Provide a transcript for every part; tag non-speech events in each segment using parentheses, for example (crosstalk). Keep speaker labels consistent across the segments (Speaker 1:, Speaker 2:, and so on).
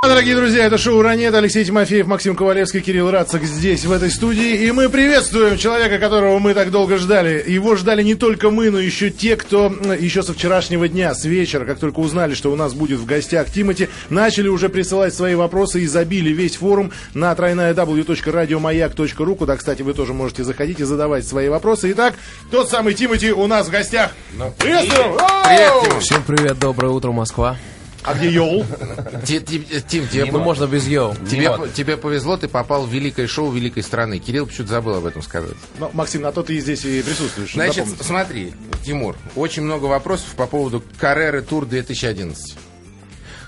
Speaker 1: Дорогие друзья, это шоу «Ранет». Алексей Тимофеев, Максим Ковалевский, Кирилл Рацик здесь, в этой студии. И мы приветствуем человека, которого мы так долго ждали. Его ждали не только мы, но еще те, кто еще со вчерашнего дня, с вечера, как только узнали, что у нас будет в гостях Тимати, начали уже присылать свои вопросы и забили весь форум на тройная w.радиомаяк.ру, куда, кстати, вы тоже можете заходить и задавать свои вопросы. Итак, тот самый Тимати у нас в гостях.
Speaker 2: Ну,
Speaker 1: Приветствуем!
Speaker 2: Привет,
Speaker 3: Всем привет, доброе утро, Москва.
Speaker 1: А где
Speaker 2: ти- Тим, тебе,
Speaker 3: можно без йоу.
Speaker 2: тебе, тебе повезло, ты попал в великое шоу великой страны. Кирилл почему-то забыл об этом сказать.
Speaker 1: Ну, Максим, на то ты и здесь и присутствуешь.
Speaker 2: Значит, смотри, Тимур, очень много вопросов по поводу Карреры Тур 2011.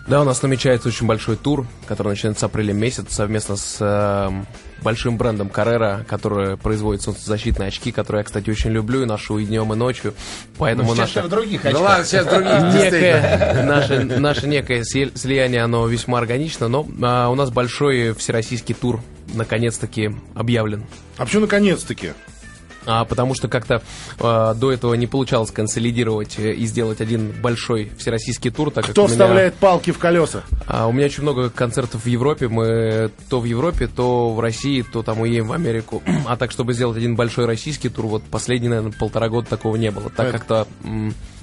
Speaker 3: Да, у нас намечается очень большой тур, который начинается с апреля месяца совместно с эм, большим брендом Carrera, который производит солнцезащитные очки, которые я, кстати, очень люблю и ношу и днем, и ночью. Поэтому наша,
Speaker 4: других
Speaker 2: Да ладно, сейчас других
Speaker 3: некое, наше, наше некое сли- слияние, оно весьма органично, но а, у нас большой всероссийский тур наконец-таки объявлен.
Speaker 1: А почему наконец-таки?
Speaker 3: А, потому что как-то э, до этого не получалось консолидировать э, и сделать один большой всероссийский тур, так
Speaker 1: Кто
Speaker 3: меня,
Speaker 1: вставляет палки в колеса?
Speaker 3: а, у меня очень много концертов в Европе. Мы то в Европе, то в России, то там уедем в Америку. А так, чтобы сделать один большой российский тур, вот последние, наверное, полтора года такого не было. Так
Speaker 1: Это-
Speaker 3: как-то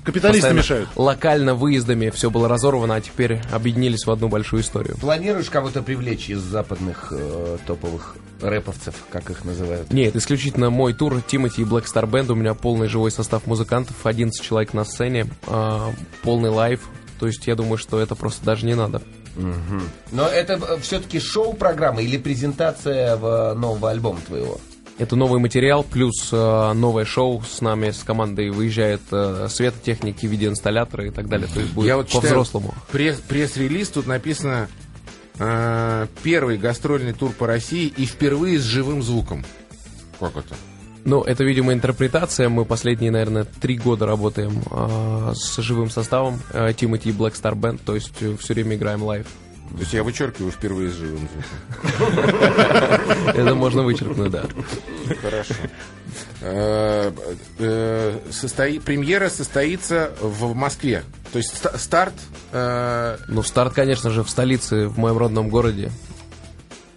Speaker 1: Капиталисты мешают.
Speaker 3: Локально выездами все было разорвано, а теперь объединились в одну большую историю.
Speaker 4: Планируешь кого-то привлечь из западных э, топовых рэповцев, как их называют?
Speaker 3: Нет, исключительно мой тур, Тимати и Black Star Band. У меня полный живой состав музыкантов, 11 человек на сцене, а, полный live. То есть я думаю, что это просто даже не надо.
Speaker 4: Но это все-таки шоу-программа или презентация в, нового альбома твоего?
Speaker 3: Это новый материал, плюс э, новое шоу с нами, с командой выезжает э, светотехники, видеоинсталляторы и так далее. То есть будет
Speaker 2: Я вот
Speaker 3: по-взрослому.
Speaker 2: пресс- пресс-релиз, тут написано э, первый гастрольный тур по России и впервые с живым звуком. Как это?
Speaker 3: Ну, это, видимо, интерпретация. Мы последние, наверное, три года работаем э, с живым составом э, Тимати и Black Star Band, то есть все время играем live.
Speaker 2: То есть я вычеркиваю впервые с живым звуком.
Speaker 3: Это можно вычеркнуть, да.
Speaker 2: Хорошо. Э, э, состои- Премьера состоится в Москве. То есть ста- старт э,
Speaker 3: Ну, старт, конечно же, в столице, в моем родном городе.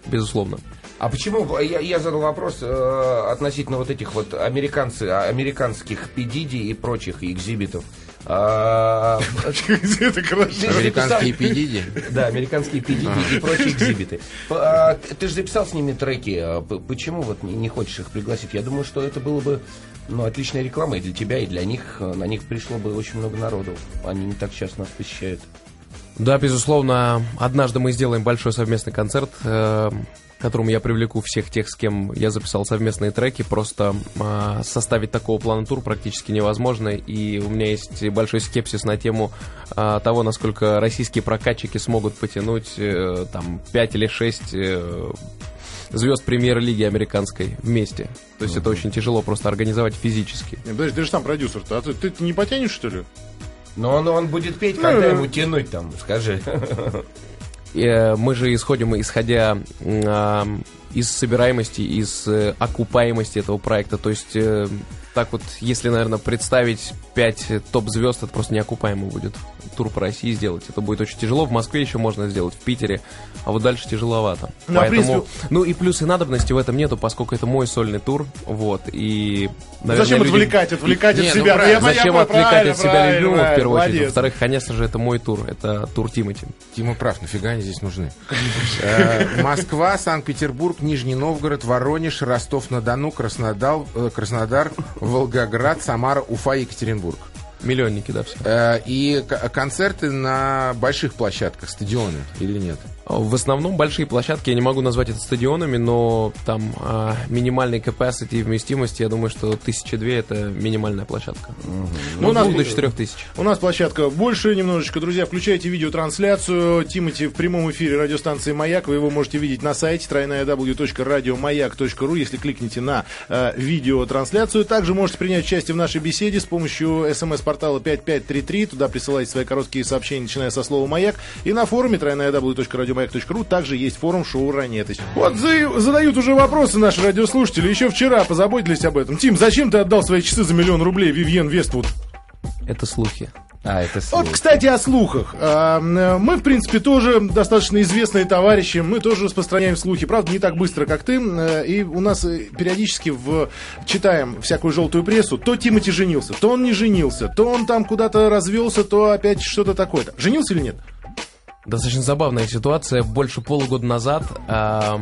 Speaker 3: Безусловно.
Speaker 4: А почему, я, я задал вопрос э, относительно вот этих вот американцы, а, американских педиди и прочих экзибитов. А,
Speaker 2: американские педиди.
Speaker 4: Да, американские педиди и прочие экзибиты. А, Ты же записал с ними треки. а Почему вот не не хочешь их пригласить? Я думаю, что это было бы ну, отличная реклама и для тебя, и для них. На них пришло бы очень много народу. Они не так часто нас посещают.
Speaker 3: Да, безусловно, однажды мы сделаем большой совместный концерт, э, к которому я привлеку всех тех, с кем я записал совместные треки. Просто э, составить такого плана тур практически невозможно, и у меня есть большой скепсис на тему э, того, насколько российские прокатчики смогут потянуть э, там 5 или 6 э, звезд премьер-лиги американской вместе. То есть это очень тяжело просто организовать физически.
Speaker 1: Подожди, ты же сам продюсер-то, а ты, ты не потянешь, что ли?
Speaker 4: Но он, он будет петь, когда ему тянуть там, скажи.
Speaker 3: Э, мы же исходим, исходя а, из собираемости, из э, окупаемости этого проекта. То есть, э, так вот, если, наверное, представить 5 топ-звезд, это просто неокупаемо будет тур по России сделать. Это будет очень тяжело. В Москве еще можно сделать, в Питере, а вот дальше тяжеловато.
Speaker 1: Ну, а
Speaker 3: Поэтому,
Speaker 1: принципе-
Speaker 3: ну и плюс и надобности в этом нету, поскольку это мой сольный тур, вот, и... наверное,
Speaker 1: Зачем
Speaker 3: люди-
Speaker 1: отвлекать, отвлекать
Speaker 2: Не,
Speaker 1: от
Speaker 2: ну
Speaker 1: себя?
Speaker 2: правильно.
Speaker 1: Я- я
Speaker 3: Зачем
Speaker 1: понял,
Speaker 3: отвлекать
Speaker 1: правильно,
Speaker 3: от себя любимого, в первую очередь?
Speaker 1: молодец.
Speaker 3: Во-вторых, конечно же, это мой тур, это тур Тимати.
Speaker 2: Тима прав, нафига они здесь нужны? Э, Москва, Санкт-Петербург, Нижний Новгород, Воронеж, Ростов-на-Дону, Краснодар, э, Краснодар, Волгоград, Самара, Уфа, Екатеринбург.
Speaker 3: Миллионники, да, все.
Speaker 2: Э, И концерты на больших площадках, стадионы или нет?
Speaker 3: В основном большие площадки, я не могу назвать это стадионами, но там а, минимальный capacity и вместимость, я думаю, что тысячи две это минимальная площадка.
Speaker 1: Ну, у нас-
Speaker 3: до четырех тысяч.
Speaker 1: У нас площадка больше немножечко. Друзья, включайте видеотрансляцию. Тимати в прямом эфире радиостанции «Маяк». Вы его можете видеть на сайте www.radiomayak.ru, если кликните на э, видеотрансляцию. Также можете принять участие в нашей беседе с помощью смс-портала 5533. Туда присылайте свои короткие сообщения, начиная со слова «Маяк». И на форуме www.radiomayak.ru также есть форум шоу «Ранетость». Вот за- задают уже вопросы наши радиослушатели. Еще вчера позаботились об этом. Тим, зачем ты отдал свои часы за миллион рублей Вивьен Вествуд?
Speaker 3: Это слухи.
Speaker 4: А, это
Speaker 1: Вот,
Speaker 4: слухи.
Speaker 1: кстати, о слухах. А, Мы, в принципе, тоже достаточно известные товарищи. Мы тоже распространяем слухи. Правда, не так быстро, как ты. Э, И у нас э, периодически в... читаем всякую желтую прессу. То Тимати женился, то он не женился, то он там куда-то развелся, то опять что-то такое-то. Женился или нет?
Speaker 3: Достаточно забавная ситуация. Больше полугода назад а,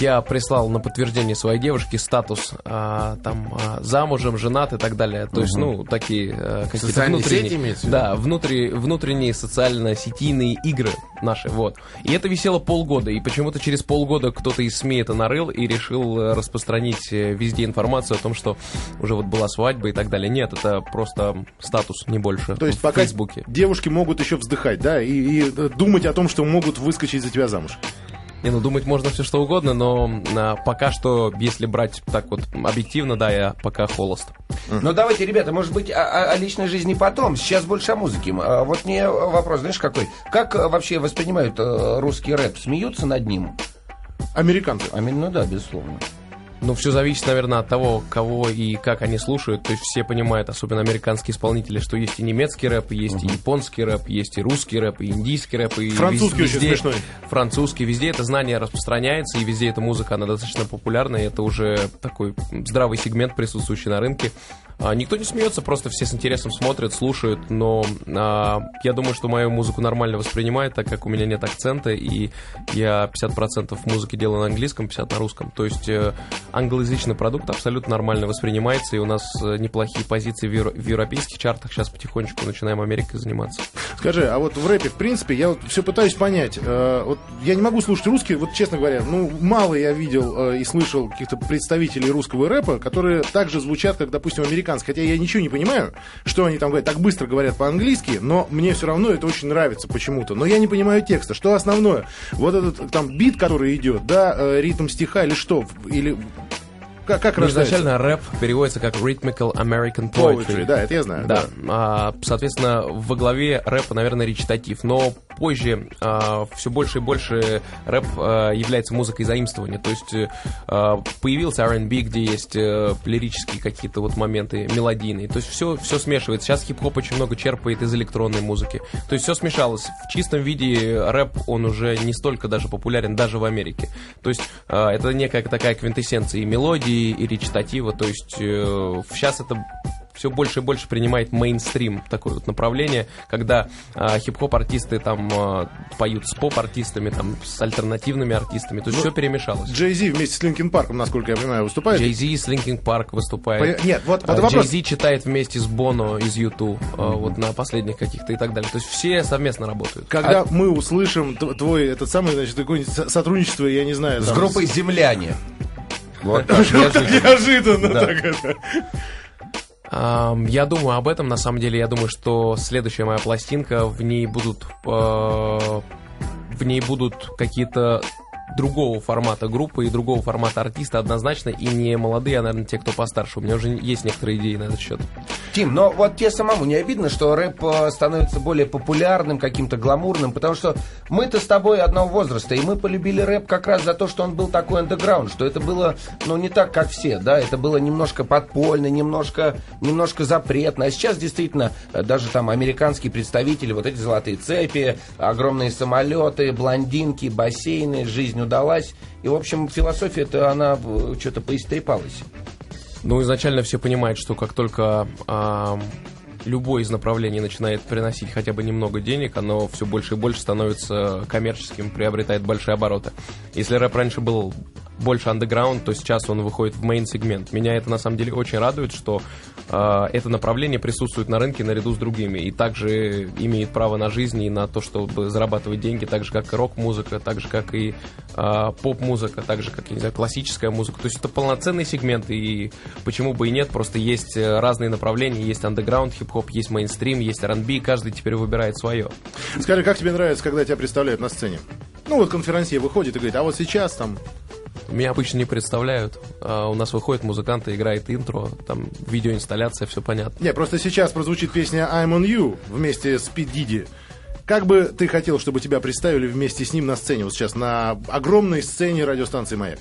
Speaker 3: я прислал на подтверждение своей девушки статус а, там а, замужем, женат и так далее. То есть, ну, такие а, какие-то внутренние...
Speaker 2: сети имеется?
Speaker 3: Да, внутри, внутренние социально-сетийные игры наши, вот. И это висело полгода, и почему-то через полгода кто-то из СМИ это нарыл и решил э, распространить э, везде информацию о том, что уже вот была свадьба и так далее. Нет, это просто статус, не больше.
Speaker 1: То есть
Speaker 3: в
Speaker 1: пока
Speaker 3: Фейсбуке.
Speaker 1: девушки могут еще вздыхать, да, и, и, э, думать о том, что могут выскочить за тебя замуж.
Speaker 3: Не, ну думать можно все что угодно, но а, пока что, если брать так вот объективно, да, я пока холост.
Speaker 4: Ну давайте, ребята, может быть, о, о- личной жизни потом. Сейчас больше о музыке. А, Вот мне вопрос, знаешь, какой? Как э, вообще воспринимают э, русский рэп? Смеются над ним?
Speaker 1: Американцы.
Speaker 4: А, ну да, безусловно.
Speaker 3: Ну, все зависит, наверное, от того, кого и как они слушают. То есть все понимают, особенно американские исполнители, что есть и немецкий рэп, есть и японский рэп, есть и русский рэп, и индийский рэп, и
Speaker 1: Французский
Speaker 3: вез-
Speaker 1: очень смешной.
Speaker 3: Французский, везде это знание распространяется, и везде эта музыка, она достаточно популярна, и это уже такой здравый сегмент, присутствующий на рынке. А, никто не смеется, просто все с интересом смотрят, слушают, но а, я думаю, что мою музыку нормально воспринимают, так как у меня нет акцента, и я 50% музыки делаю на английском, 50% на русском. То есть э, англоязычный продукт абсолютно нормально воспринимается, и у нас э, неплохие позиции в, в европейских чартах. Сейчас потихонечку начинаем Америкой заниматься.
Speaker 1: Скажи, а вот в рэпе, в принципе, я вот все пытаюсь понять. э, вот я не могу слушать русский, вот честно говоря, ну, мало я видел э, и слышал каких-то представителей русского рэпа, которые так же звучат, как, допустим, американский. Хотя я ничего не понимаю, что они там говорят, так быстро говорят по-английски, но мне все равно это очень нравится почему-то. Но я не понимаю текста. Что основное? Вот этот там бит, который идет, да, э, ритм стиха или что? Или как, как
Speaker 3: Ну, изначально рэп переводится как Rhythmical American
Speaker 1: Poetry,
Speaker 3: Poetry.
Speaker 1: да, это я знаю.
Speaker 3: Да, а, соответственно, во главе рэпа, наверное, речитатив, но позже все больше и больше рэп а, является музыкой заимствования, то есть а, появился R&B, где есть э, лирические какие-то вот моменты, мелодийные, то есть все, все смешивается. Сейчас хип-хоп очень много черпает из электронной музыки, то есть все смешалось. В чистом виде рэп, он уже не столько даже популярен даже в Америке, то есть а, это некая такая квинтэссенция и мелодии, и речитатива, то есть сейчас это все больше и больше принимает мейнстрим такое вот направление, когда а, хип-хоп артисты там а, поют с поп-артистами, там с альтернативными артистами, то есть все перемешалось.
Speaker 1: Джей Зи вместе с Linkin Park ом, насколько я понимаю, выступает.
Speaker 3: Джей Зи с Linkin Park выступает.
Speaker 1: Пон- Нет, вот, вот
Speaker 3: А,
Speaker 1: вопрос.
Speaker 3: Джей Зи читает вместе с Боно из U2, вот на последних каких-то и так далее. То есть все совместно работают.
Speaker 1: Когда
Speaker 4: А
Speaker 1: мы услышим твой этот самый, значит, какое-нибудь со- сотрудничество, я не знаю,
Speaker 4: С
Speaker 1: там,
Speaker 4: группой «Земляне». Вот (laughs) так, неожиданно.
Speaker 1: Неожиданно
Speaker 4: Да.
Speaker 1: так это.
Speaker 3: Я думаю об этом, на самом деле, я думаю, что следующая моя пластинка, в ней будут, э, в ней будут какие-то другого формата группы и другого формата артиста однозначно, и не молодые, а, наверное, те, кто постарше. У меня уже есть некоторые идеи на этот счет.
Speaker 4: Тим, но вот тебе самому не обидно, что рэп э, становится более популярным, каким-то гламурным, потому что мы-то с тобой одного возраста, и мы полюбили рэп как раз за то, что он был такой андеграунд, что это было, ну, не так, как все, да, это было немножко подпольно, немножко, немножко запретно, а сейчас действительно э, даже там американские представители, вот эти золотые цепи, огромные самолеты, блондинки, бассейны, жизнь удалась, и, в общем, философия-то, она э, что-то поистрепалась.
Speaker 3: Ну, изначально все понимают, что как только ам, любое из направлений начинает приносить хотя бы немного денег, оно все больше и больше становится коммерческим, приобретает большие обороты. Если рэп раньше был больше андеграунд, то сейчас он выходит в мейн-сегмент. Меня это на самом деле очень радует, что а, это направление присутствует на рынке наряду с другими и также имеет право на жизнь и на то, чтобы зарабатывать деньги, так же как и рок-музыка, так же как и а, поп-музыка, так же как, я не знаю, классическая музыка. То есть это полноценный сегмент, и почему бы и нет, просто есть э, разные направления, есть андеграунд, хип-хоп, есть мейнстрим, есть R&B, каждый теперь выбирает свое.
Speaker 1: Скажи, как тебе нравится, когда тебя представляют на сцене? Ну, вот конферансье выходит и говорит, а вот сейчас там...
Speaker 3: Меня обычно не представляют. А, у нас выходит музыкант и играет интро, там видеоинсталляция, все понятно.
Speaker 1: Не, просто сейчас прозвучит песня I'm on You вместе с Пит Диди. Как бы ты хотел, чтобы тебя представили вместе с ним на сцене, вот сейчас на огромной сцене радиостанции «Маяк»?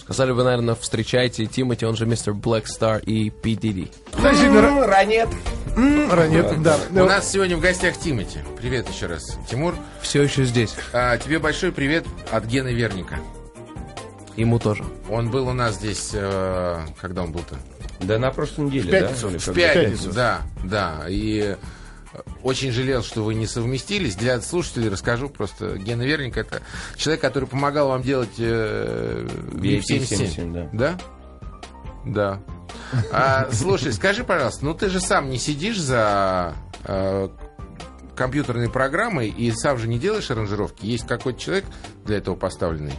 Speaker 3: Сказали вы, наверное, встречайте Тимати, он же мистер Black Star и P. Diddy.
Speaker 1: Значит, ра-
Speaker 4: Ранет.
Speaker 1: Ранет, да.
Speaker 2: У нас сегодня в гостях Тимати. Привет еще раз, Тимур.
Speaker 3: Все еще здесь.
Speaker 2: А, тебе большой привет от Гены Верника.
Speaker 3: Ему тоже.
Speaker 2: Он был у нас здесь, э, когда он был-то?
Speaker 4: Да на прошлой неделе,
Speaker 1: В пятницу.
Speaker 4: да?
Speaker 2: В пятницу, да, да. И э, очень жалел, что вы не совместились. Для слушателей расскажу просто. Гена Верник это человек, который помогал вам делать э,
Speaker 4: VIP77,
Speaker 2: VIP77. Да? Да. А, слушай, скажи, пожалуйста, ну ты же сам не сидишь за э, компьютерной программой и сам же не делаешь аранжировки. Есть какой-то человек для этого поставленный?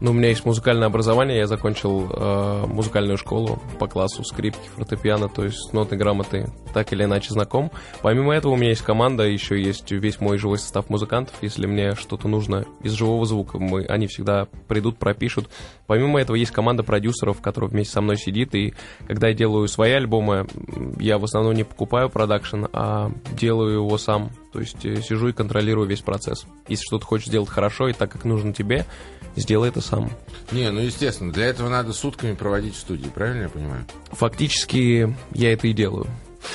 Speaker 3: Ну, у меня есть музыкальное образование, я закончил э, музыкальную школу по классу скрипки, фортепиано, то есть с нотной грамотой так или иначе знаком. Помимо этого у меня есть команда, еще есть весь мой живой состав музыкантов. Если мне что-то нужно из живого звука, мы, они всегда придут, пропишут. Помимо этого есть команда продюсеров, которая вместе со мной сидит, и когда я делаю свои альбомы, я в основном не покупаю продакшн, а делаю его сам. То есть э, сижу и контролирую весь процесс. Если что-то хочешь сделать хорошо и так, как нужно тебе, сделай это сам.
Speaker 2: Не, ну естественно, для этого надо сутками проводить в студии, правильно я понимаю?
Speaker 3: Фактически я это и делаю.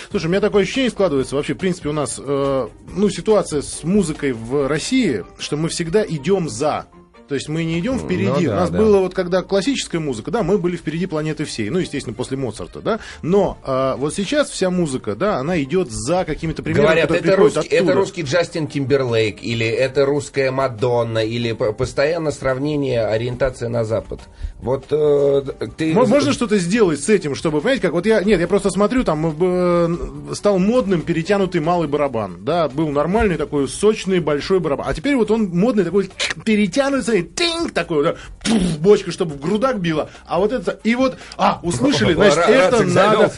Speaker 1: Слушай, у меня такое ощущение складывается. Вообще, в принципе, у нас э, ну, ситуация с музыкой в России, что мы всегда идем за. То есть мы не идем впереди.
Speaker 4: Ну да,
Speaker 1: У нас
Speaker 4: да.
Speaker 1: было вот когда классическая музыка, да, мы были впереди планеты всей. Ну, естественно, после Моцарта, да. Но э, вот сейчас вся музыка, да, она идет за какими-то примерами,
Speaker 4: Говорят, это русский,
Speaker 1: оттуда.
Speaker 4: это русский Джастин Тимберлейк, или это русская Мадонна, или постоянно сравнение, ориентация на Запад. Вот э, ты...
Speaker 1: Мо- Можно что-то сделать с этим, чтобы, понимаете, как вот я, нет, я просто смотрю, там э, стал модным перетянутый малый барабан, да, был нормальный такой сочный большой барабан, а теперь вот он модный такой перетянутый, тинг такой, да, пф, бочка, чтобы в грудак била, а вот это, и вот, а, услышали, значит, это надо,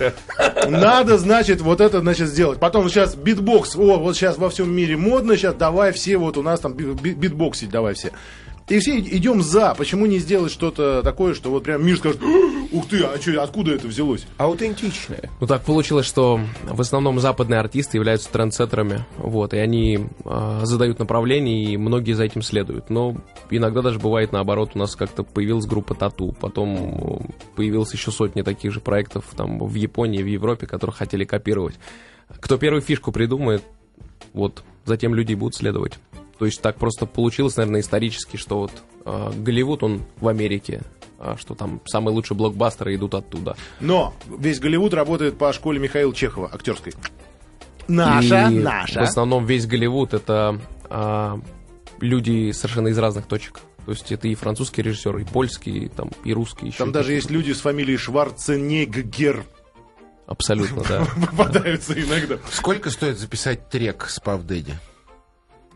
Speaker 1: надо, значит, вот это, значит, сделать. Потом сейчас битбокс, о, вот сейчас во всем мире модно, сейчас давай все, вот у нас там би- би- битбоксить давай все. И все идем за. Почему не сделать что-то такое, что вот прям мир скажет, ух ты, а что, откуда это взялось?
Speaker 4: Аутентичная.
Speaker 3: Ну так получилось, что в основном западные артисты являются трендсеттерами, вот, и они а, задают направление, и многие за этим следуют. Но иногда даже бывает наоборот, у нас как-то появилась группа Тату, потом э, появилось еще сотни таких же проектов там в Японии, в Европе, которых хотели копировать. Кто первую фишку придумает, вот, затем люди будут следовать. То есть так просто получилось, наверное, исторически, что вот э, Голливуд, он в Америке, а что там самые лучшие блокбастеры идут оттуда.
Speaker 1: Но весь Голливуд работает по школе Михаила Чехова, актерской. Наша,
Speaker 3: И
Speaker 1: наша.
Speaker 3: В основном весь Голливуд это а, люди совершенно из разных точек. То есть это и французские режиссеры, и польские, и, там, и русские еще.
Speaker 1: Там даже есть люди с фамилией Шварценеггер
Speaker 3: Абсолютно, да. (laughs)
Speaker 1: попадаются иногда.
Speaker 2: Сколько стоит записать трек с Пав Дэдди?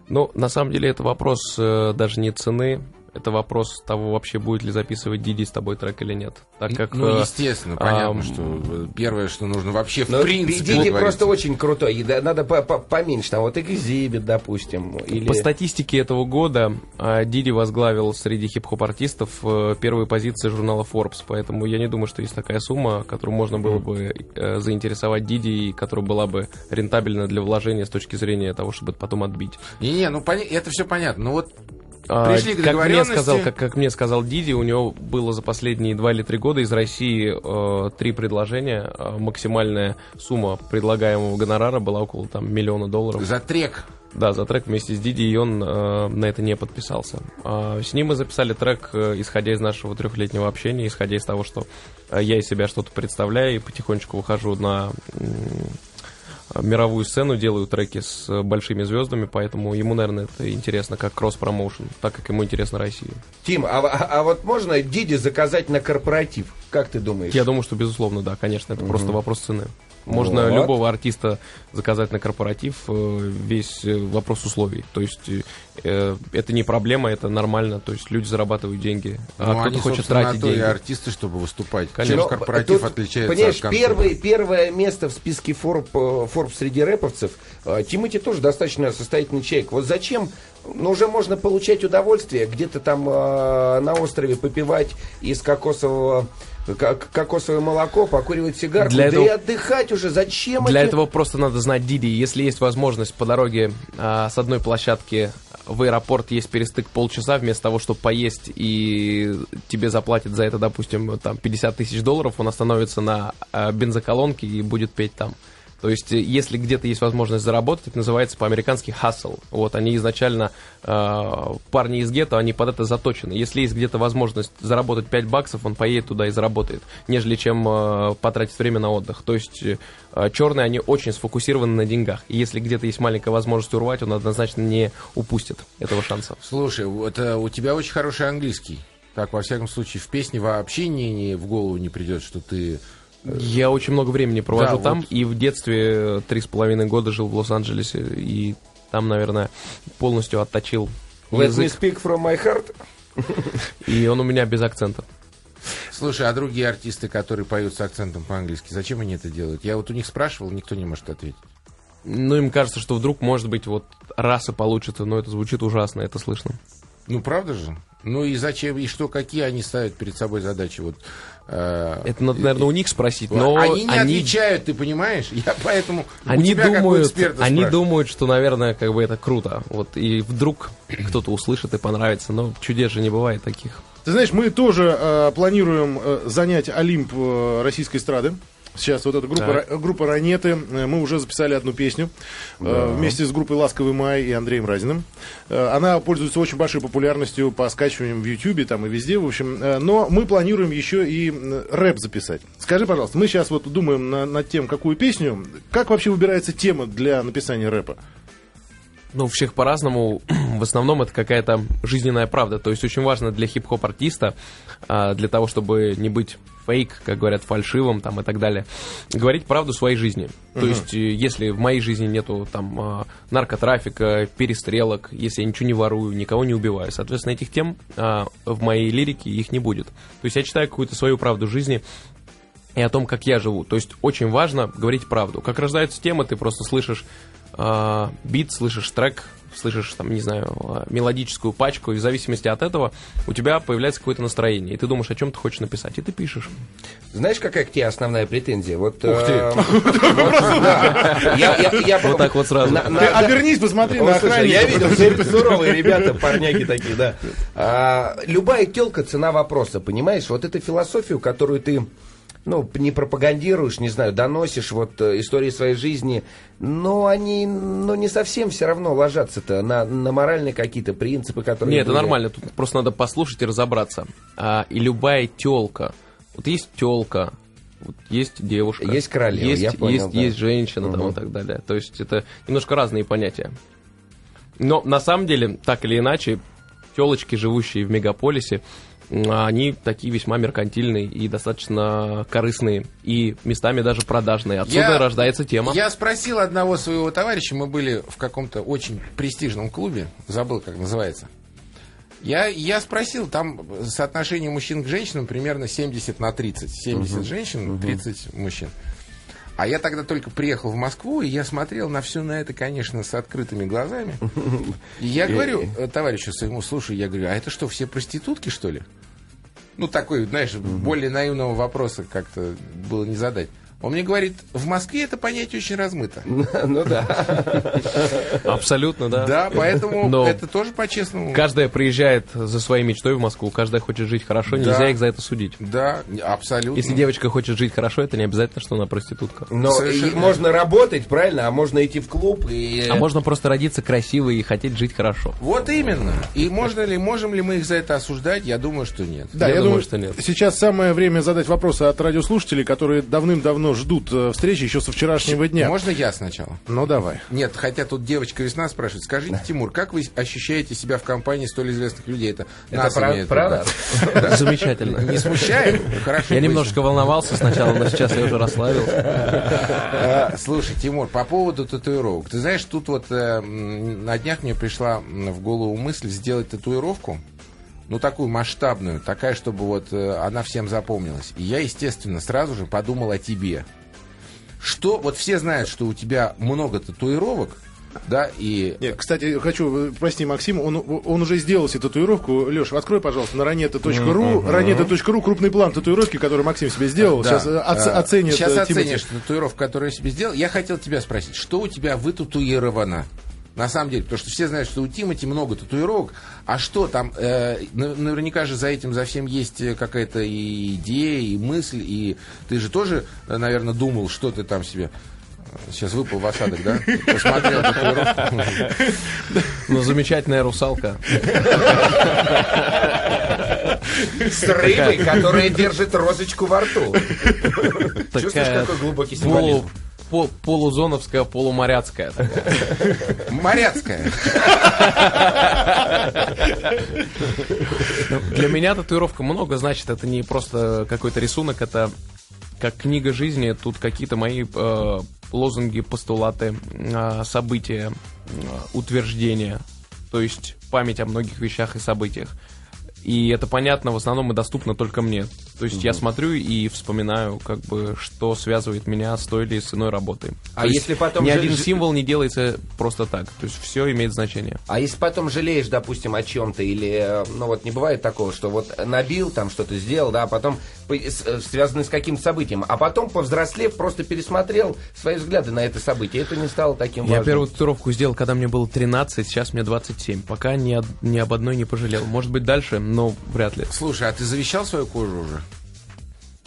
Speaker 3: Ну, на самом деле это вопрос э, даже не цены, это вопрос того, вообще будет ли записывать Диди с тобой трек или нет. Так как...
Speaker 2: ну,
Speaker 3: э,
Speaker 2: естественно, понятно,
Speaker 3: ам,
Speaker 2: что э, первое, что нужно вообще в
Speaker 4: Но
Speaker 2: принципе
Speaker 4: Диди
Speaker 2: договориться.
Speaker 4: просто очень крутой. И надо по- по- поменьше. Там вот экзибит, допустим. Или...
Speaker 3: По статистике этого года а, Диди возглавил среди хип-хоп-артистов э, первые позиции журнала Forbes, поэтому я не думаю, что есть такая сумма, которую можно было бы заинтересовать Диди и которая была бы рентабельна для вложения с точки зрения того, чтобы это потом отбить.
Speaker 2: Не-не, ну это все понятно. Ну вот
Speaker 3: А,
Speaker 2: Пришли к
Speaker 3: как мне сказал, как, как мне сказал Диди, у него было за последние два или три года из России э, три предложения. Э, максимальная сумма предлагаемого гонорара была около там миллиона долларов.
Speaker 2: за трек.
Speaker 3: Да, за трек вместе с Диди, и он э, на это не подписался. А, с ним мы записали трек, э, исходя из нашего трехлетнего общения, исходя из того, что э, я из себя что-то представляю и потихонечку выхожу на м, мировую сцену, делаю треки с большими звездами, поэтому ему, наверное, это интересно как кросс-промоушен, так как ему интересна Россия.
Speaker 4: Тим, а, а- а вот можно Диди заказать на корпоратив? Как ты думаешь?
Speaker 3: Я думаю, что, безусловно, да, конечно, это просто вопрос цены. Можно
Speaker 4: Вот.
Speaker 3: любого артиста заказать на корпоратив, э, весь э, вопрос условий. То есть э, это не проблема, это нормально. То есть люди зарабатывают деньги, а
Speaker 2: ну,
Speaker 3: кто-то
Speaker 2: они,
Speaker 3: хочет тратить
Speaker 2: на то и
Speaker 3: деньги.
Speaker 2: артисты, чтобы выступать.
Speaker 3: Конечно.
Speaker 2: Чем
Speaker 4: Но
Speaker 2: корпоратив
Speaker 4: тут,
Speaker 2: отличается
Speaker 4: Понимаешь,
Speaker 2: от концерта?
Speaker 4: первый, первое место в списке Форб, э, Forbes среди рэповцев. э, Тимати тоже достаточно состоятельный человек. Вот зачем? Ну, уже можно получать удовольствие, где-то там э, на острове попивать из кокосового кокосовое молоко, покуривать сигарку,
Speaker 3: Для
Speaker 4: да
Speaker 3: этого-
Speaker 4: и отдыхать уже. Зачем
Speaker 3: Для
Speaker 4: эти-
Speaker 3: этого просто надо знать Диди. Если есть возможность по дороге а, с одной площадки в аэропорт есть перестык полчаса, вместо того, чтобы поесть, и тебе заплатят за это, допустим, там 50 тысяч долларов, он остановится на а, бензоколонке и будет петь там. То есть, э, если где-то есть возможность заработать, это называется по-американски hustle. Вот, они изначально, э, парни из гетто, они под это заточены. Если есть где-то возможность заработать 5 баксов, он поедет туда и заработает, нежели чем э, потратить время на отдых. То есть, э, черные, они очень сфокусированы на деньгах. И если где-то есть маленькая возможность урвать, он однозначно не упустит этого шанса.
Speaker 2: Слушай, это у тебя очень хороший английский. Так, во всяком случае, в песне вообще не, не в голову не придет, что ты
Speaker 3: я очень много времени провожу
Speaker 2: Да,
Speaker 3: там,
Speaker 2: вот.
Speaker 3: и в детстве три с половиной года жил в Лос-Анджелесе, и там, наверное, полностью отточил
Speaker 4: Let me
Speaker 3: язык,
Speaker 4: speak from my heart.
Speaker 3: и он у меня без акцента.
Speaker 2: Слушай, а другие артисты, которые поют с акцентом по-английски, зачем они это делают? Я вот у них спрашивал, никто не может ответить.
Speaker 3: Ну, им кажется, что вдруг, может быть, вот раз и получится, но это звучит ужасно, это слышно.
Speaker 2: Ну, правда же? Ну и зачем, и что, какие они ставят перед собой задачи? Вот, э,
Speaker 3: Это надо, наверное, у них спросить, но
Speaker 2: они не
Speaker 3: они,
Speaker 2: отвечают, ты понимаешь? (laughs) Я поэтому у
Speaker 3: они
Speaker 2: тебя, как у
Speaker 3: думают,
Speaker 2: эксперта,
Speaker 3: они
Speaker 2: спрашиваю.
Speaker 3: думают, что, наверное, как бы это круто. Вот, и вдруг кто-то услышит и понравится, но чудес же не бывает таких.
Speaker 1: Ты знаешь, мы тоже э, планируем э, занять Олимп э, российской эстрады. Сейчас вот эта группа,
Speaker 3: Так.
Speaker 1: Группа Ранеты, э, мы уже записали одну песню э, вместе с группой Ласковый Май и Андреем Разиным. Э, Она пользуется очень большой популярностью по скачиваниям в Ютьюбе там и везде, в общем. Но мы планируем еще и рэп записать. Скажи, пожалуйста, мы сейчас вот думаем на- над тем, какую песню. Как вообще выбирается тема для написания рэпа?
Speaker 3: Ну, у всех по-разному. (clears throat) В основном это какая-то жизненная правда. То есть очень важно для хип-хоп-артиста, а, для того, чтобы не быть фейк, как говорят, фальшивым там и так далее, говорить правду своей жизни. То есть, э, если в моей жизни нету там а, наркотрафика, перестрелок, если я ничего не ворую, никого не убиваю, соответственно, этих тем а, в моей лирике их не будет. То есть я читаю какую-то свою правду жизни, и о том, как я живу. То есть очень важно говорить правду. Как рождаются темы, ты просто слышишь э, бит, слышишь трек, слышишь, там, не знаю, э, мелодическую пачку, и в зависимости от этого у тебя появляется какое-то настроение, и ты думаешь, о чем ты хочешь написать, и ты пишешь.
Speaker 4: Знаешь, какая к тебе основная претензия? Вот,
Speaker 1: Ух ты.
Speaker 4: э, (laughs) вот,
Speaker 3: так вот сразу.
Speaker 1: Обернись, посмотри
Speaker 4: О,
Speaker 1: на
Speaker 4: я видел, все суровые ребята, парняки такие, да. А, любая телка цена вопроса, понимаешь? Вот эту философию, которую ты ну, не пропагандируешь, не знаю, доносишь вот э, истории своей жизни, но они, ну, не совсем все равно ложатся-то на, на моральные какие-то принципы, которые...
Speaker 3: Нет, это
Speaker 4: были.
Speaker 3: нормально, тут просто надо послушать и разобраться. А, и любая телка, вот есть телка, вот есть девушка,
Speaker 4: Есть королева,
Speaker 3: есть,
Speaker 4: я понял,
Speaker 3: есть,
Speaker 4: да.
Speaker 3: есть женщина там, и так далее. То есть это немножко разные понятия. Но на самом деле, так или иначе, телочки, живущие в мегаполисе, они такие весьма меркантильные и достаточно корыстные, и местами даже продажные. Отсюда
Speaker 2: Я-
Speaker 3: рождается тема.
Speaker 2: Я спросил одного своего товарища, мы были в каком-то очень престижном клубе, забыл, как называется. Я, я спросил, там соотношение мужчин к женщинам примерно 70 на 30. 70 женщин, 30 мужчин. А я тогда только приехал в Москву, и я смотрел на все на это, конечно, с открытыми глазами. (laughs) И я говорю э, товарищу своему, слушай, я говорю, а это что, все проститутки, что ли? Ну, такой, знаешь, более наивного вопроса как-то было не задать. Он мне говорит, в Москве это понятие очень размыто. (laughs)
Speaker 4: Ну да.
Speaker 3: Абсолютно, да.
Speaker 2: Да, поэтому
Speaker 3: Но-
Speaker 2: это тоже по-честному.
Speaker 3: Каждая приезжает за своей мечтой в Москву, каждая хочет жить хорошо, нельзя их за это судить.
Speaker 2: Да, абсолютно.
Speaker 3: Если девочка хочет жить хорошо, это не обязательно, что она проститутка.
Speaker 4: Но
Speaker 2: Совершенно.
Speaker 4: можно работать, правильно, а можно идти в клуб и...
Speaker 3: А можно просто родиться красивой и хотеть жить хорошо.
Speaker 2: Вот именно. И можно ли, можем ли мы их за это осуждать? Я думаю, что нет.
Speaker 1: Да,
Speaker 3: Я
Speaker 1: я,
Speaker 3: думаю,
Speaker 1: думаю,
Speaker 3: что нет.
Speaker 1: Сейчас самое время задать вопросы от радиослушателей, которые давным-давно ждут э, встречи еще со вчерашнего дня.
Speaker 2: Можно я сначала?
Speaker 1: Ну давай.
Speaker 2: Нет, хотя тут девочка весна спрашивает. Скажите, Тимур, как вы ощущаете себя в компании столь известных людей? Это,
Speaker 4: Это
Speaker 2: нас
Speaker 4: прав-
Speaker 2: имеет
Speaker 4: правда?
Speaker 2: виду. (laughs)
Speaker 3: Замечательно.
Speaker 2: Не смущает? Хорошо.
Speaker 3: Я
Speaker 2: быть.
Speaker 3: немножко волновался сначала, но сейчас я уже расслабился.
Speaker 2: А, Слушай, Тимур, по поводу татуировок. Ты знаешь, тут вот э, на днях мне пришла в голову мысль сделать татуировку, ну, такую масштабную, такая, чтобы вот э, она всем запомнилась. И я, естественно, сразу же подумал о тебе. Что, вот все знают, что у тебя много татуировок, да, и...
Speaker 1: Нет, кстати, хочу, э, прости, Максим, он, он уже сделал себе татуировку. Леш, открой, пожалуйста, на ранета.ру. Ранета.ру, крупный план татуировки, который Максим себе сделал.
Speaker 2: Да.
Speaker 1: Сейчас э, оц- оценит
Speaker 2: Сейчас
Speaker 1: э, Тимати.
Speaker 2: оценишь татуировку, которую я себе сделал. Я хотел тебя спросить, что у тебя вытатуировано? На самом деле, потому что все знают, что у Тимати много татуировок. А что там? э, на- наверняка же за этим, за всем есть э, какая-то и идея, и мысль. И ты же тоже, э, наверное, думал, что ты там себе Сейчас выпал в осадок, да? Посмотрел татуировку.
Speaker 3: Ну, замечательная русалка.
Speaker 4: С рыбой, которая держит розочку во рту. Чувствуешь,
Speaker 3: Такая
Speaker 4: какой глубокий символизм?
Speaker 3: По- полузоновская, полуморяцкая.
Speaker 2: Моряцкая.
Speaker 3: Ну, Для меня татуировка много значит. Это не просто какой-то рисунок, это как книга жизни. Тут какие-то мои э, лозунги, постулаты, э, события, э, утверждения. То есть память о многих вещах и событиях. И это понятно в основном и доступно только мне. То есть я смотрю и вспоминаю, как бы, что связывает меня с той или с иной работой.
Speaker 4: А
Speaker 3: То
Speaker 4: если потом
Speaker 3: ни
Speaker 4: же-
Speaker 3: один символ не делается просто так. То есть все имеет значение.
Speaker 4: А если потом жалеешь, допустим, о чем-то, или, э, ну вот не бывает такого, что вот набил, там что-то сделал, да, а потом по- с- э, связано с каким-то событием, а потом, повзрослев, просто пересмотрел свои взгляды на это событие, это не стало таким
Speaker 3: Я
Speaker 4: важным.
Speaker 3: первую татуировку сделал, когда мне было 13, сейчас мне 27. Пока ни, од- ни об одной не пожалел. Может быть, дальше, но вряд ли.
Speaker 2: Слушай, а ты завещал свою кожу уже?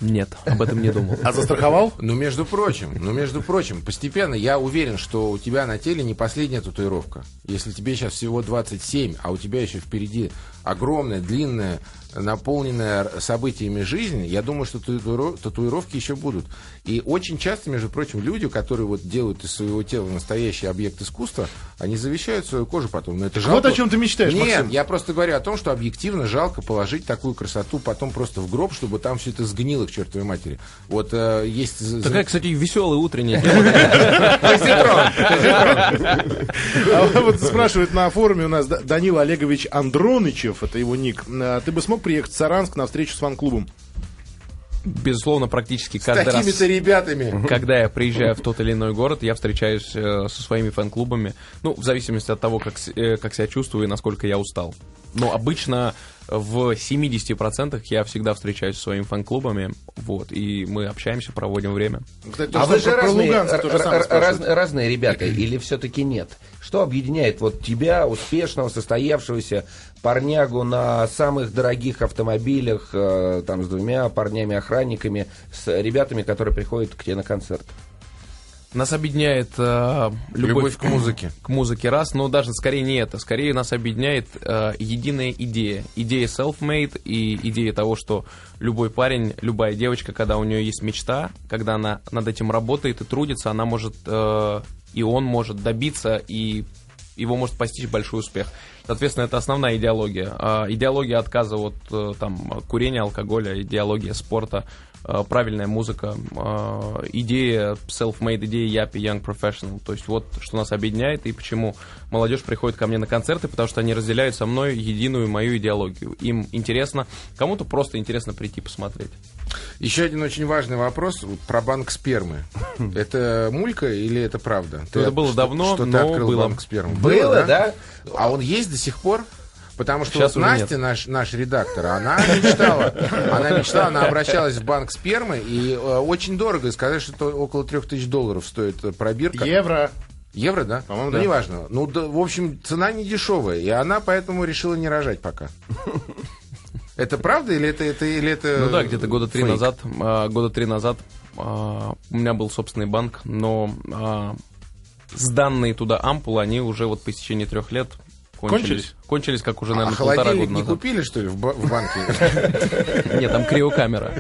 Speaker 3: Нет, об этом не думал.
Speaker 1: А застраховал?
Speaker 2: Ну, между прочим, ну, между прочим, постепенно я уверен, что у тебя на теле не последняя татуировка. Если тебе сейчас всего 27, а у тебя еще впереди огромная, длинная, наполненная событиями жизнь, я думаю, что татуиро- татуировки еще будут. И очень часто, между прочим, люди, которые вот делают из своего тела настоящий объект искусства, они завещают свою кожу потом. Но это жалко.
Speaker 1: Вот о чем ты мечтаешь,
Speaker 2: Нет,
Speaker 1: Максим.
Speaker 2: я просто говорю о том, что объективно жалко положить такую красоту потом просто в гроб, чтобы там все это сгнило к чертовой матери. Вот э, есть...
Speaker 3: Такая, кстати, веселая утренняя.
Speaker 1: А вот спрашивает на форуме у нас Да- Данил Олегович Андронычев, это его ник. А Ты бы смог приехать в Саранск на встречу с фан-клубом?
Speaker 3: Безусловно, практически
Speaker 2: С
Speaker 3: каждый раз,
Speaker 2: такими-то ребятами. (laughs)
Speaker 3: когда я приезжаю в тот или иной город, я встречаюсь э, со своими фэн-клубами. Ну, в зависимости от того, как, с- э, как себя чувствую и насколько я устал. Но обычно в 70% я всегда встречаюсь со своими фан-клубами. Вот, и мы общаемся, проводим время.
Speaker 1: Кстати,
Speaker 4: А вы же разные,
Speaker 1: Луганск то же
Speaker 4: р-
Speaker 1: самое
Speaker 4: р-
Speaker 1: спрашивают.
Speaker 4: раз- разные ребята, или все-таки нет? Что объединяет вот тебя, успешного, состоявшегося парнягу на самых дорогих автомобилях, э, там с двумя парнями-охранниками, с ребятами, которые приходят к тебе на концерт?
Speaker 3: Нас объединяет э, любовь,
Speaker 2: Любовь к музыке.
Speaker 3: К музыке раз, но даже скорее не это. Скорее нас объединяет э, единая идея. Идея self-made и идея того, что любой парень, любая девочка, когда у нее есть мечта, когда она над этим работает и трудится, она может, э, и он может добиться, и его может постичь большой успех. Соответственно, это основная идеология. А, идеология отказа от э, там, курения, алкоголя, идеология спорта, э, правильная музыка, э, идея self-made, идея Япи Young Professional. То есть вот что нас объединяет и почему молодежь приходит ко мне на концерты, потому что они разделяют со мной единую мою идеологию. Им интересно, кому-то просто интересно прийти посмотреть.
Speaker 2: Еще один очень важный вопрос про банк спермы. (laughs) Это мулька или это правда?
Speaker 3: Ну, это было давно,
Speaker 2: что ты
Speaker 3: но
Speaker 2: открыл
Speaker 3: было.
Speaker 2: банк спермы.
Speaker 4: Было, да?
Speaker 2: А он есть до сих пор? Потому что
Speaker 3: Сейчас
Speaker 2: вот Настя, наш, наш редактор, она мечтала, она мечтала, она обращалась в банк спермы, и э, очень дорого, сказать, что это около трех тысяч долларов стоит э, пробирка.
Speaker 1: Евро.
Speaker 2: Евро, да?
Speaker 1: По-моему,
Speaker 2: ну,
Speaker 1: да.
Speaker 2: неважно. Ну, да, в общем, цена не дешевая, и она поэтому решила не рожать пока. Это правда или это, это, или это
Speaker 3: Ну да, где-то года три
Speaker 2: фейк?
Speaker 3: назад, а, года три назад а, у меня был собственный банк, но а, сданные туда ампулы, они уже вот по истечении трех лет кончились.
Speaker 1: Кончились?
Speaker 3: Кончились, как уже,
Speaker 2: А
Speaker 3: наверное, полтора
Speaker 2: холодильник
Speaker 3: года
Speaker 2: не
Speaker 3: назад.
Speaker 2: купили, что ли, в, ба- в банке? (laughs)
Speaker 3: Нет, там криокамера.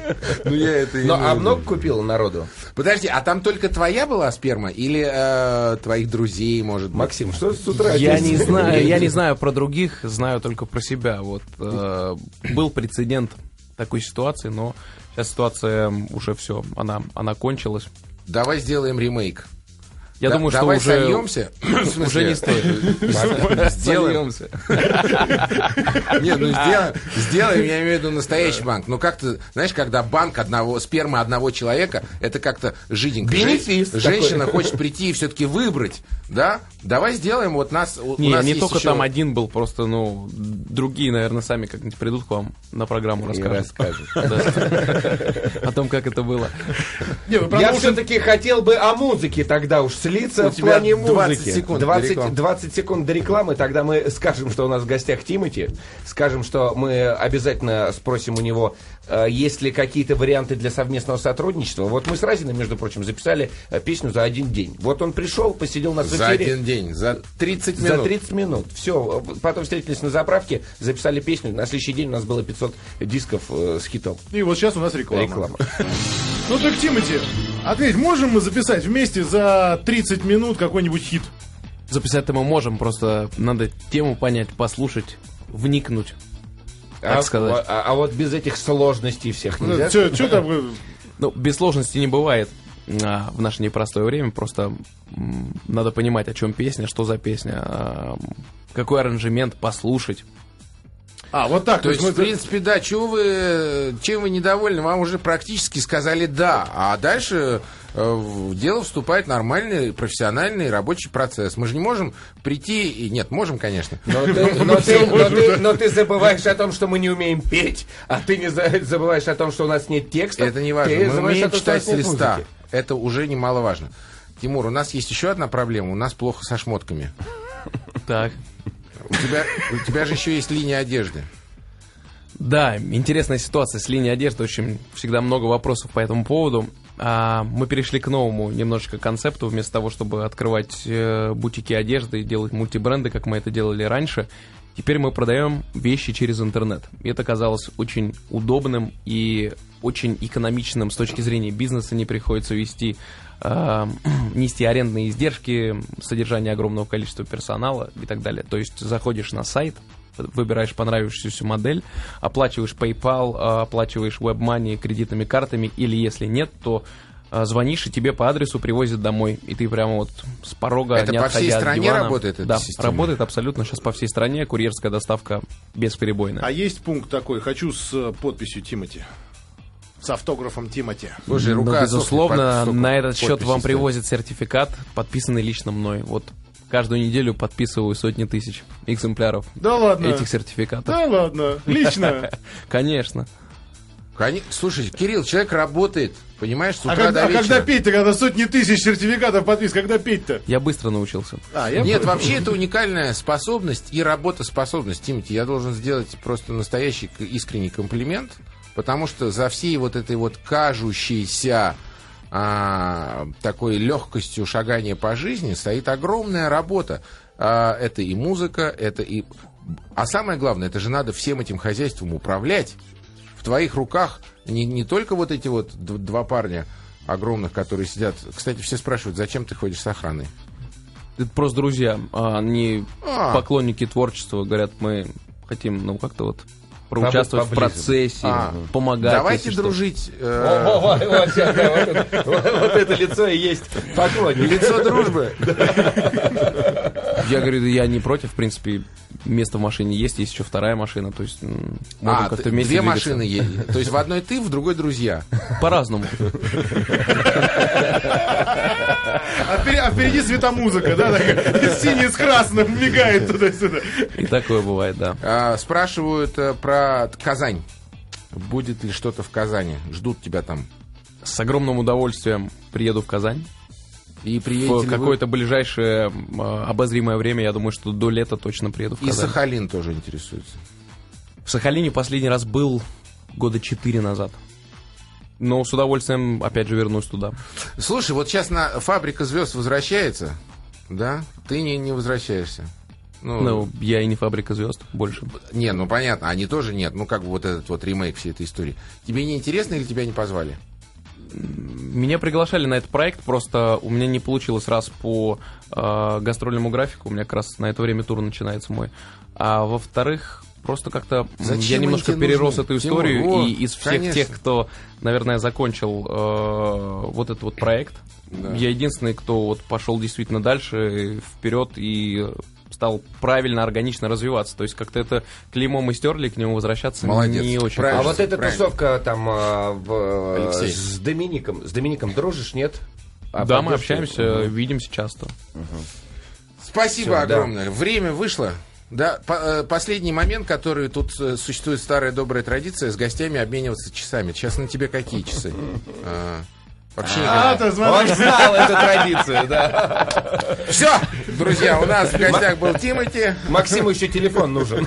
Speaker 2: Ну, я это
Speaker 4: Ну, а много купил народу?
Speaker 2: Подожди, а там только твоя была сперма или э, твоих друзей, может быть?
Speaker 4: Максим, что с утра?
Speaker 3: Я не знаю, я не знаю про других, знаю только про себя. Вот э, был прецедент такой ситуации, но сейчас ситуация уже все, она, она кончилась.
Speaker 2: Давай сделаем ремейк.
Speaker 3: Я
Speaker 2: Да-
Speaker 3: думаю, что
Speaker 2: давай
Speaker 3: уже,
Speaker 2: сольемся. (clears throat)
Speaker 3: Уже не стоит. (clears throat)
Speaker 2: Сделаем. Нет, ну сделаем, сделаем, я имею в виду настоящий банк. Ну как-то, знаешь, когда банк одного, сперма одного человека, это как-то жиденько.
Speaker 4: Бенефис
Speaker 2: Жен- Женщина хочет прийти и все-таки выбрать, да? Давай сделаем, вот нас,
Speaker 3: Не, не только там один был, просто, ну, другие, наверное, сами как-нибудь придут к вам на программу расскажут. (laughs) О том, как это было.
Speaker 1: Про
Speaker 4: Я все-таки хотел бы о музыке тогда уж с длится
Speaker 2: У
Speaker 4: в
Speaker 2: тебя
Speaker 4: плане
Speaker 2: 20
Speaker 4: музыки.
Speaker 2: секунд до
Speaker 4: 20,
Speaker 2: рекламы.
Speaker 4: 20 секунд до рекламы, тогда мы скажем, что у нас в гостях Тимати, скажем, что мы обязательно спросим у него, э, есть ли какие-то варианты для совместного сотрудничества. Вот мы с Разиным, между прочим, записали э, песню за один день. Вот он пришел, посидел нас в
Speaker 2: За
Speaker 4: эфире.
Speaker 2: один день, за 30
Speaker 4: За
Speaker 2: минут.
Speaker 4: 30 минут. Все. Потом встретились на заправке, записали песню. На следующий день у нас было 500 дисков э, с хитом.
Speaker 1: И вот сейчас у нас реклама.
Speaker 4: Реклама.
Speaker 1: Ну так, Тимати, ответь, можем мы записать вместе за 30 минут какой-нибудь хит?
Speaker 3: Записать-то мы можем, просто надо тему понять, послушать, вникнуть.
Speaker 4: А,
Speaker 3: Так сказать.
Speaker 4: а- а вот без этих сложностей всех нельзя.
Speaker 1: Что там?
Speaker 3: Ну, без сложности не бывает а, в наше непростое время. Просто надо понимать, о чем песня, что за песня, а, какой аранжемент, послушать.
Speaker 1: А, вот так.
Speaker 2: То есть,
Speaker 1: мы-
Speaker 2: в принципе, да, чего вы, чем вы недовольны, вам уже практически сказали «да», а дальше э, в дело вступает нормальный профессиональный рабочий процесс. Мы же не можем прийти, и нет, можем, конечно.
Speaker 4: Но (laughs) ты, но, ты, но ты- но ты забываешь о том, что мы не умеем петь, а ты не за- забываешь о том, что у нас нет текста.
Speaker 2: Это не важно.
Speaker 4: Ты
Speaker 2: Мы умеем
Speaker 4: том,
Speaker 2: читать с листа.
Speaker 4: музыки.
Speaker 2: Это уже немаловажно. Тимур, у нас есть еще одна проблема. У нас плохо со шмотками.
Speaker 3: Так.
Speaker 2: У тебя, у тебя же еще есть линия одежды.
Speaker 3: Да, интересная ситуация с линией одежды. Очень всегда много вопросов по этому поводу. А, мы перешли к новому немножечко концепту. Вместо того, чтобы открывать э, бутики одежды и делать мультибренды, как мы это делали раньше, теперь мы продаем вещи через интернет. Это казалось очень удобным и очень экономичным с точки зрения бизнеса. Не приходится вести э, (clears throat) нести арендные издержки, содержание огромного количества персонала и так далее. То есть заходишь на сайт, выбираешь понравившуюся модель, оплачиваешь PayPal, э, оплачиваешь WebMoney кредитными картами, или если нет, то звонишь, и тебе по адресу привозят домой, и ты прямо вот с порога,
Speaker 2: Это
Speaker 3: не
Speaker 2: по всей стране
Speaker 3: дивана-
Speaker 2: работает эта
Speaker 3: Да,
Speaker 2: система?
Speaker 3: работает абсолютно сейчас по всей стране, курьерская доставка бесперебойная.
Speaker 1: А есть пункт такой, хочу с э, подписью Тимати. С автографом Тимати.
Speaker 2: Слушай,
Speaker 3: Ну,
Speaker 2: рука
Speaker 3: безусловно,
Speaker 2: сохнет, столько
Speaker 3: на этот счет вам
Speaker 2: стоит.
Speaker 3: привозят сертификат, подписанный лично мной. Вот каждую неделю подписываю сотни тысяч экземпляров
Speaker 1: Да ладно.
Speaker 3: этих сертификатов.
Speaker 1: Да ладно, лично. (laughs)
Speaker 3: Конечно.
Speaker 2: Коне- Слушай, Кирилл, человек работает, понимаешь, с
Speaker 1: А,
Speaker 2: утра
Speaker 1: когда,
Speaker 2: до
Speaker 1: а когда
Speaker 2: вечера.
Speaker 1: петь-то, когда сотни тысяч сертификатов подпис, когда петь-то?
Speaker 3: Я быстро научился.
Speaker 1: А, я
Speaker 2: Нет, вообще это уникальная способность и работоспособность. Тимати, я должен сделать просто настоящий искренний комплимент, потому что за всей вот этой вот кажущейся а, такой легкостью шагания по жизни стоит огромная работа. А, это и музыка, это и... А самое главное, это же надо всем этим хозяйством управлять. В твоих руках не, не только вот эти вот два парня огромных, которые сидят. Кстати, все спрашивают, зачем ты ходишь с охраной?
Speaker 3: Это просто друзья, а они
Speaker 2: А.
Speaker 3: поклонники творчества, говорят, мы хотим, ну, как-то вот проучаствовать в процессе,
Speaker 2: А.
Speaker 3: помогать.
Speaker 2: Давайте дружить.
Speaker 4: Вот это лицо и есть поклонник.
Speaker 2: Лицо дружбы. (laughs) (laughs)
Speaker 3: Я говорю, я не против, в принципе, место в машине есть, есть еще вторая машина, то есть
Speaker 2: А,
Speaker 3: как-то вместе
Speaker 2: две
Speaker 3: двигаться.
Speaker 2: машины едет. То есть в одной ты, в другой друзья.
Speaker 3: По-разному.
Speaker 1: А, впереди, а впереди светомузыка, да, синий с красным мигает туда-сюда.
Speaker 3: И такое бывает, да.
Speaker 2: А, Спрашивают э, про Казань. Будет ли что-то в Казани? Ждут тебя там.
Speaker 3: С огромным удовольствием приеду в Казань.
Speaker 2: И приедете
Speaker 3: В
Speaker 2: ли вы-
Speaker 3: какое-то ближайшее а, обозримое время, я думаю, что до лета точно приеду в
Speaker 2: И
Speaker 3: Казань.
Speaker 2: Сахалин тоже интересуется.
Speaker 3: В Сахалине последний раз был года четыре назад. Но с удовольствием, опять же, вернусь туда.
Speaker 2: Слушай, вот сейчас на фабрика звезд возвращается, да? Ты не, не возвращаешься. Ну,
Speaker 3: Ну, я и не фабрика звезд больше.
Speaker 2: не, ну понятно, они тоже нет. Ну, как бы вот этот вот ремейк всей этой истории. Тебе не интересно или тебя не позвали?
Speaker 3: Меня приглашали на этот проект, просто у меня не получилось раз по э, гастрольному графику, у меня как раз на это время тур начинается мой. А во-вторых, просто как-то
Speaker 2: Зачем
Speaker 3: я немножко перерос
Speaker 2: нужны?
Speaker 3: эту
Speaker 2: Тимур,
Speaker 3: историю,
Speaker 2: вот,
Speaker 3: и из всех
Speaker 2: конечно.
Speaker 3: тех, кто, наверное, закончил э, вот этот вот проект, я единственный, кто вот пошел действительно дальше, вперед и стал правильно, органично развиваться. То есть как-то это клеймо мы стерли, к нему возвращаться
Speaker 2: Молодец,
Speaker 3: не очень
Speaker 2: правильно.
Speaker 4: А вот эта
Speaker 2: Правильно.
Speaker 4: тусовка там а, в, э,
Speaker 2: Алексей.
Speaker 4: с Домиником, с Домиником дружишь, нет? А
Speaker 3: Да, мы общаемся, видимся часто.
Speaker 2: Спасибо
Speaker 4: Всё, да.
Speaker 2: огромное. Время вышло. Да, по- э, последний момент, который тут э, существует старая добрая традиция, с гостями обмениваться часами. Сейчас на тебе какие часы? (laughs) А, Вообще
Speaker 1: А, то
Speaker 4: Он знал эту традицию, да.
Speaker 2: Все, друзья, у нас в гостях был Тимати.
Speaker 4: Максиму еще телефон нужен.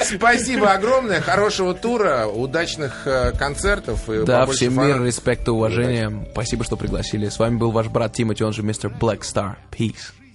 Speaker 2: Спасибо огромное, хорошего тура, удачных э, концертов. И
Speaker 3: Да, всем мир, респект и уважение. Спасибо, что пригласили. С вами был ваш брат Тимати, он же мистер Black Star. Peace.